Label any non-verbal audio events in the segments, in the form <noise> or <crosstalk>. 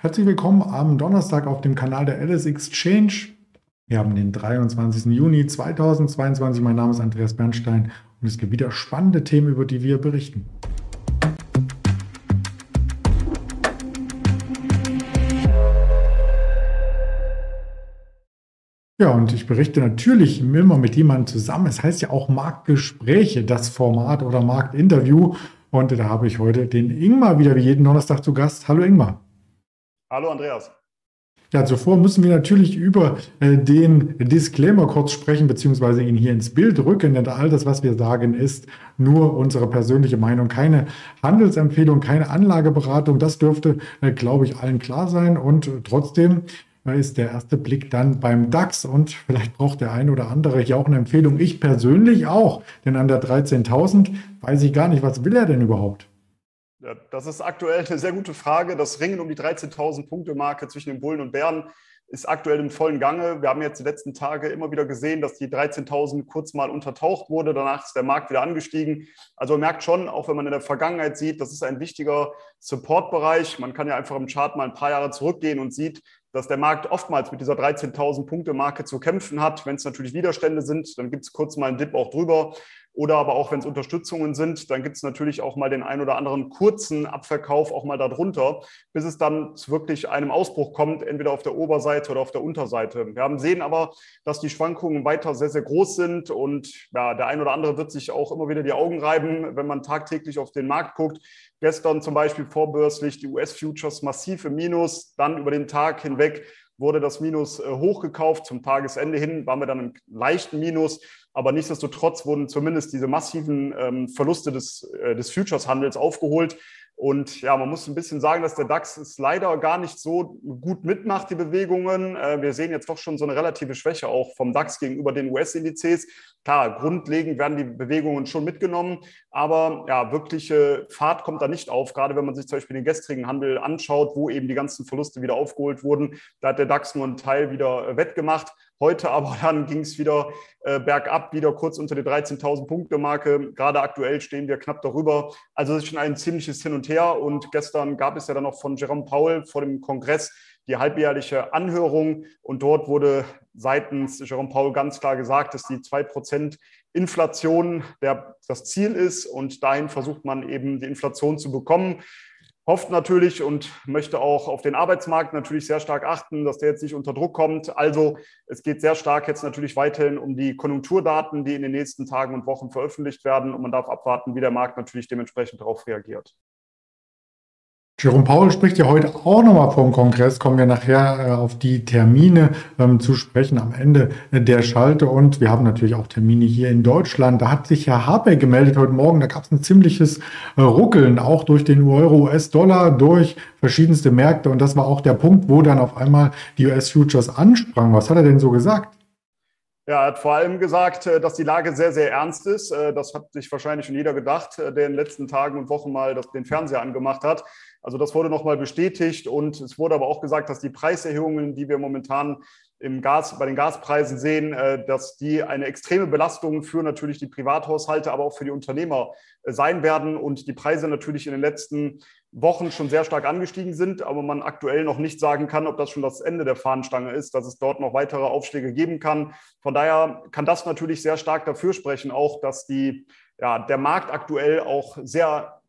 Herzlich willkommen am Donnerstag auf dem Kanal der Alice Exchange. Wir haben den 23. Juni 2022. Mein Name ist Andreas Bernstein und es gibt wieder spannende Themen, über die wir berichten. Ja, und ich berichte natürlich immer mit jemandem zusammen. Es heißt ja auch Marktgespräche, das Format oder Marktinterview. Und da habe ich heute den Ingmar wieder wie jeden Donnerstag zu Gast. Hallo Ingmar. Hallo Andreas. Ja, zuvor müssen wir natürlich über äh, den Disclaimer kurz sprechen, beziehungsweise ihn hier ins Bild rücken, denn all das, was wir sagen, ist nur unsere persönliche Meinung, keine Handelsempfehlung, keine Anlageberatung. Das dürfte, äh, glaube ich, allen klar sein. Und trotzdem äh, ist der erste Blick dann beim DAX und vielleicht braucht der ein oder andere hier auch eine Empfehlung. Ich persönlich auch, denn an der 13.000 weiß ich gar nicht, was will er denn überhaupt? Ja, das ist aktuell eine sehr gute Frage. Das Ringen um die 13.000 Punkte Marke zwischen den Bullen und Bären ist aktuell im vollen Gange. Wir haben jetzt die letzten Tage immer wieder gesehen, dass die 13.000 kurz mal untertaucht wurde. Danach ist der Markt wieder angestiegen. Also man merkt schon, auch wenn man in der Vergangenheit sieht, das ist ein wichtiger Supportbereich. Man kann ja einfach im Chart mal ein paar Jahre zurückgehen und sieht, dass der Markt oftmals mit dieser 13.000 Punkte Marke zu kämpfen hat. Wenn es natürlich Widerstände sind, dann gibt es kurz mal einen Dip auch drüber. Oder aber auch, wenn es Unterstützungen sind, dann gibt es natürlich auch mal den ein oder anderen kurzen Abverkauf auch mal darunter, bis es dann zu wirklich einem Ausbruch kommt, entweder auf der Oberseite oder auf der Unterseite. Wir haben sehen aber, dass die Schwankungen weiter sehr, sehr groß sind und ja, der ein oder andere wird sich auch immer wieder die Augen reiben, wenn man tagtäglich auf den Markt guckt. Gestern zum Beispiel vorbörslich die US-Futures massiv im Minus, dann über den Tag hinweg wurde das Minus äh, hochgekauft. Zum Tagesende hin waren wir dann im leichten Minus. Aber nichtsdestotrotz wurden zumindest diese massiven ähm, Verluste des, äh, des Futures-Handels aufgeholt. Und ja, man muss ein bisschen sagen, dass der DAX es leider gar nicht so gut mitmacht, die Bewegungen. Äh, wir sehen jetzt doch schon so eine relative Schwäche auch vom DAX gegenüber den US-Indizes. Klar, grundlegend werden die Bewegungen schon mitgenommen, aber ja, wirkliche Fahrt kommt da nicht auf. Gerade wenn man sich zum Beispiel den gestrigen Handel anschaut, wo eben die ganzen Verluste wieder aufgeholt wurden, da hat der DAX nur einen Teil wieder wettgemacht. Heute aber <laughs> dann ging es wieder äh, bergab, wieder kurz unter die 13.000 Punkte Marke. Gerade aktuell stehen wir knapp darüber. Also es ist schon ein ziemliches Hin und Her. Und gestern gab es ja dann noch von Jerome Powell vor dem Kongress die halbjährliche Anhörung. Und dort wurde seitens Jerome Powell ganz klar gesagt, dass die 2% Inflation der, das Ziel ist. Und dahin versucht man eben die Inflation zu bekommen hofft natürlich und möchte auch auf den Arbeitsmarkt natürlich sehr stark achten, dass der jetzt nicht unter Druck kommt. Also es geht sehr stark jetzt natürlich weiterhin um die Konjunkturdaten, die in den nächsten Tagen und Wochen veröffentlicht werden. Und man darf abwarten, wie der Markt natürlich dementsprechend darauf reagiert. Jerome Paul spricht ja heute auch nochmal vom Kongress, kommen wir nachher äh, auf die Termine ähm, zu sprechen am Ende der Schalte und wir haben natürlich auch Termine hier in Deutschland. Da hat sich Herr Habeck gemeldet heute Morgen, da gab es ein ziemliches äh, Ruckeln, auch durch den Euro, US-Dollar, durch verschiedenste Märkte und das war auch der Punkt, wo dann auf einmal die US-Futures ansprangen. Was hat er denn so gesagt? Ja, er hat vor allem gesagt, äh, dass die Lage sehr, sehr ernst ist. Das hat sich wahrscheinlich schon jeder gedacht, der in den letzten Tagen und Wochen mal den Fernseher angemacht hat. Also das wurde nochmal bestätigt und es wurde aber auch gesagt, dass die Preiserhöhungen, die wir momentan im Gas, bei den Gaspreisen sehen, äh, dass die eine extreme Belastung für natürlich die Privathaushalte, aber auch für die Unternehmer äh, sein werden und die Preise natürlich in den letzten Wochen schon sehr stark angestiegen sind, aber man aktuell noch nicht sagen kann, ob das schon das Ende der Fahnenstange ist, dass es dort noch weitere Aufschläge geben kann. Von daher kann das natürlich sehr stark dafür sprechen, auch dass die, ja, der Markt aktuell auch sehr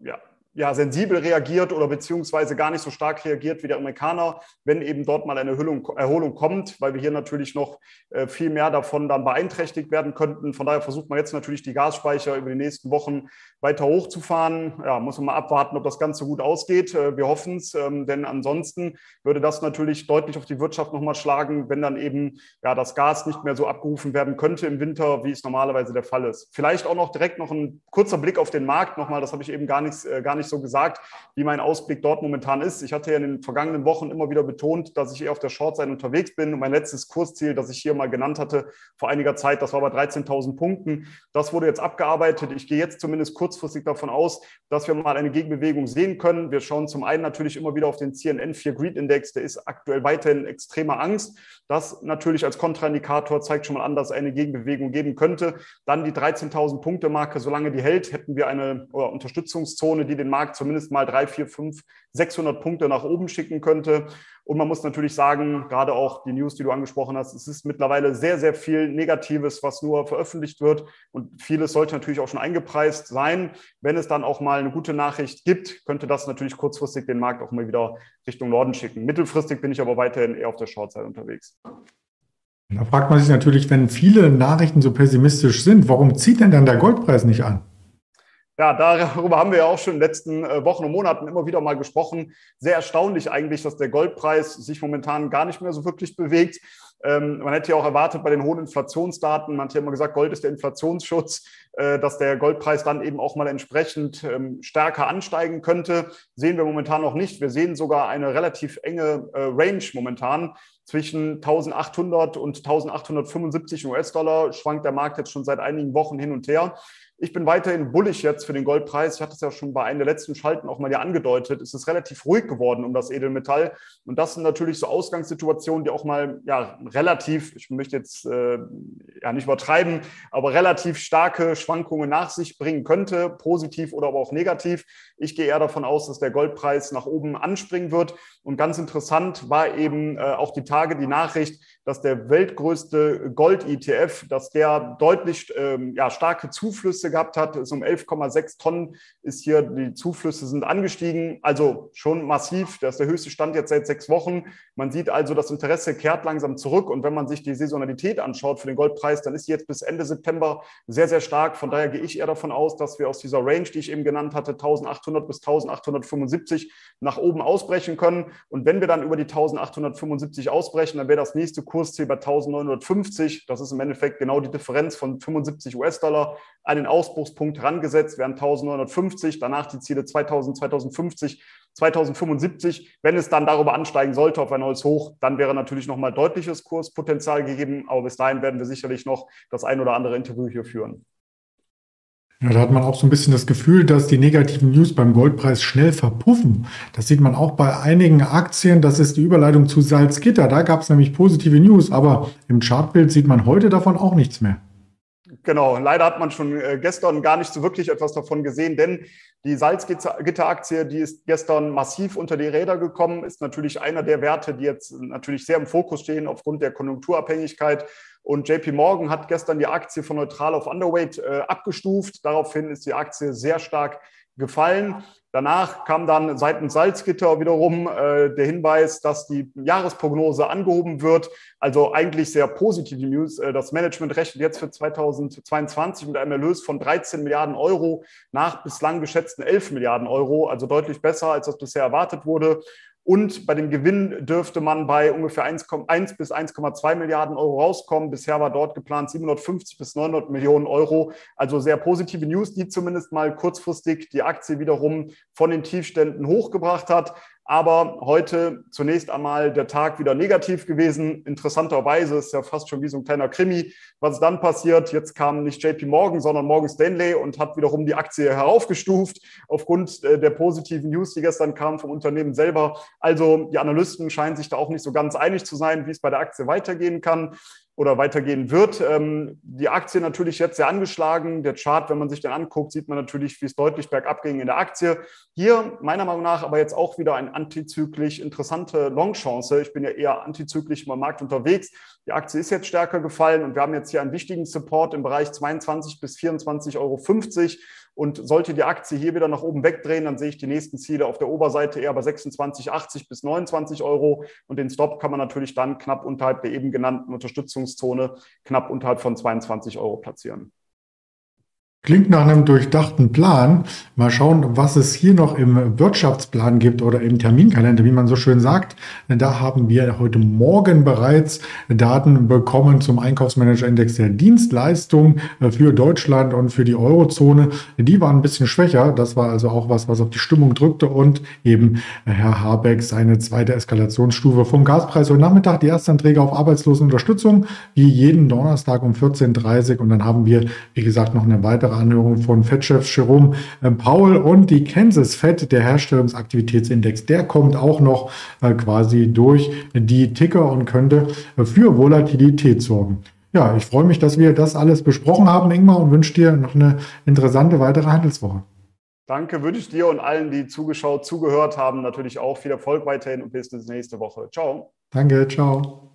ja, ja, sensibel reagiert oder beziehungsweise gar nicht so stark reagiert wie der Amerikaner, wenn eben dort mal eine Erholung, kommt, weil wir hier natürlich noch äh, viel mehr davon dann beeinträchtigt werden könnten. Von daher versucht man jetzt natürlich die Gasspeicher über die nächsten Wochen weiter hochzufahren. Ja, muss man mal abwarten, ob das Ganze gut ausgeht. Äh, wir hoffen es, ähm, denn ansonsten würde das natürlich deutlich auf die Wirtschaft nochmal schlagen, wenn dann eben ja, das Gas nicht mehr so abgerufen werden könnte im Winter, wie es normalerweise der Fall ist. Vielleicht auch noch direkt noch ein kurzer Blick auf den Markt nochmal, das habe ich eben gar nicht, äh, gar nicht nicht so gesagt, wie mein Ausblick dort momentan ist. Ich hatte ja in den vergangenen Wochen immer wieder betont, dass ich eher auf der Short-Seite unterwegs bin. Und mein letztes Kursziel, das ich hier mal genannt hatte vor einiger Zeit, das war bei 13.000 Punkten. Das wurde jetzt abgearbeitet. Ich gehe jetzt zumindest kurzfristig davon aus, dass wir mal eine Gegenbewegung sehen können. Wir schauen zum einen natürlich immer wieder auf den CNN 4 Greed Index. Der ist aktuell weiterhin extremer Angst. Das natürlich als Kontraindikator zeigt schon mal an, dass eine Gegenbewegung geben könnte. Dann die 13.000 Punkte Marke, solange die hält, hätten wir eine Unterstützungszone, die den Markt zumindest mal drei, vier, fünf, 600 Punkte nach oben schicken könnte. Und man muss natürlich sagen, gerade auch die News, die du angesprochen hast, es ist mittlerweile sehr, sehr viel Negatives, was nur veröffentlicht wird. Und vieles sollte natürlich auch schon eingepreist sein. Wenn es dann auch mal eine gute Nachricht gibt, könnte das natürlich kurzfristig den Markt auch mal wieder Richtung Norden schicken. Mittelfristig bin ich aber weiterhin eher auf der Shortzeit unterwegs. Da fragt man sich natürlich, wenn viele Nachrichten so pessimistisch sind, warum zieht denn dann der Goldpreis nicht an? Ja, darüber haben wir ja auch schon in den letzten äh, Wochen und Monaten immer wieder mal gesprochen. Sehr erstaunlich eigentlich, dass der Goldpreis sich momentan gar nicht mehr so wirklich bewegt. Ähm, man hätte ja auch erwartet bei den hohen Inflationsdaten, man hat ja immer gesagt, Gold ist der Inflationsschutz, äh, dass der Goldpreis dann eben auch mal entsprechend ähm, stärker ansteigen könnte. Sehen wir momentan noch nicht. Wir sehen sogar eine relativ enge äh, Range momentan. Zwischen 1800 und 1875 US-Dollar schwankt der Markt jetzt schon seit einigen Wochen hin und her. Ich bin weiterhin bullig jetzt für den Goldpreis. Ich hatte es ja schon bei einem der letzten Schalten auch mal ja angedeutet. Es ist relativ ruhig geworden um das Edelmetall. Und das sind natürlich so Ausgangssituationen, die auch mal ja relativ, ich möchte jetzt äh, ja nicht übertreiben, aber relativ starke Schwankungen nach sich bringen könnte, positiv oder aber auch negativ. Ich gehe eher davon aus, dass der Goldpreis nach oben anspringen wird. Und ganz interessant war eben äh, auch die Tage die Nachricht, dass der weltgrößte Gold-ETF, dass der deutlich ähm, ja, starke Zuflüsse gehabt hat. Es um 11,6 Tonnen ist hier, die Zuflüsse sind angestiegen, also schon massiv. Das ist der höchste Stand jetzt seit sechs Wochen. Man sieht also, das Interesse kehrt langsam zurück. Und wenn man sich die Saisonalität anschaut für den Goldpreis, dann ist jetzt bis Ende September sehr, sehr stark. Von daher gehe ich eher davon aus, dass wir aus dieser Range, die ich eben genannt hatte, 1800 bis 1875 nach oben ausbrechen können. Und wenn wir dann über die 1875 ausbrechen, dann wäre das nächste Kursziel bei 1950. Das ist im Endeffekt genau die Differenz von 75 US-Dollar an den Ausbruchspunkt herangesetzt, wären 1950, danach die Ziele 2000, 2050, 2075. Wenn es dann darüber ansteigen sollte auf ein neues Hoch, dann wäre natürlich nochmal deutliches Kurspotenzial gegeben. Aber bis dahin werden wir sicherlich noch das ein oder andere Interview hier führen. Ja, da hat man auch so ein bisschen das Gefühl, dass die negativen News beim Goldpreis schnell verpuffen. Das sieht man auch bei einigen Aktien. Das ist die Überleitung zu Salzgitter. Da gab es nämlich positive News, aber im Chartbild sieht man heute davon auch nichts mehr. Genau, leider hat man schon äh, gestern gar nicht so wirklich etwas davon gesehen, denn die Salzgitter-Aktie, die ist gestern massiv unter die Räder gekommen, ist natürlich einer der Werte, die jetzt natürlich sehr im Fokus stehen aufgrund der Konjunkturabhängigkeit. Und JP Morgan hat gestern die Aktie von neutral auf Underweight äh, abgestuft. Daraufhin ist die Aktie sehr stark gefallen. Danach kam dann seitens Salzgitter wiederum äh, der Hinweis, dass die Jahresprognose angehoben wird. Also eigentlich sehr positive News. Äh, das Management rechnet jetzt für 2022 mit einem Erlös von 13 Milliarden Euro nach bislang geschätzten 11 Milliarden Euro. Also deutlich besser, als das bisher erwartet wurde. Und bei dem Gewinn dürfte man bei ungefähr 1, 1 bis 1,2 Milliarden Euro rauskommen. Bisher war dort geplant 750 bis 900 Millionen Euro. Also sehr positive News, die zumindest mal kurzfristig die Aktie wiederum von den Tiefständen hochgebracht hat. Aber heute zunächst einmal der Tag wieder negativ gewesen. Interessanterweise ist ja fast schon wie so ein kleiner Krimi. Was dann passiert? Jetzt kam nicht JP Morgan, sondern Morgan Stanley und hat wiederum die Aktie heraufgestuft aufgrund äh, der positiven News, die gestern kamen vom Unternehmen selber. Also die Analysten scheinen sich da auch nicht so ganz einig zu sein, wie es bei der Aktie weitergehen kann oder weitergehen wird. Ähm, die Aktie natürlich jetzt sehr angeschlagen. Der Chart, wenn man sich den anguckt, sieht man natürlich, wie es deutlich bergab ging in der Aktie. Hier meiner Meinung nach aber jetzt auch wieder eine antizyklisch interessante Longchance. Ich bin ja eher antizyklisch im Markt unterwegs. Die Aktie ist jetzt stärker gefallen und wir haben jetzt hier einen wichtigen Support im Bereich 22 bis 24,50 Euro. Und sollte die Aktie hier wieder nach oben wegdrehen, dann sehe ich die nächsten Ziele auf der Oberseite eher bei 26,80 bis 29 Euro. Und den Stop kann man natürlich dann knapp unterhalb der eben genannten Unterstützungszone, knapp unterhalb von 22 Euro platzieren. Klingt nach einem durchdachten Plan. Mal schauen, was es hier noch im Wirtschaftsplan gibt oder im Terminkalender, wie man so schön sagt. Da haben wir heute Morgen bereits Daten bekommen zum Einkaufsmanager-Index der Dienstleistung für Deutschland und für die Eurozone. Die waren ein bisschen schwächer. Das war also auch was, was auf die Stimmung drückte und eben Herr Habeck seine zweite Eskalationsstufe vom Gaspreis. Heute Nachmittag die Erstanträge auf Arbeitslosenunterstützung, wie jeden Donnerstag um 14.30 Uhr. Und dann haben wir, wie gesagt, noch eine weitere Anhörung von Fettchef Jerome äh, Paul und die Kansas Fed, der Herstellungsaktivitätsindex, der kommt auch noch äh, quasi durch die Ticker und könnte äh, für Volatilität sorgen. Ja, ich freue mich, dass wir das alles besprochen haben, Ingmar, und wünsche dir noch eine interessante weitere Handelswoche. Danke, wünsche ich dir und allen, die zugeschaut, zugehört haben, natürlich auch viel Erfolg weiterhin und bis nächste Woche. Ciao. Danke, ciao.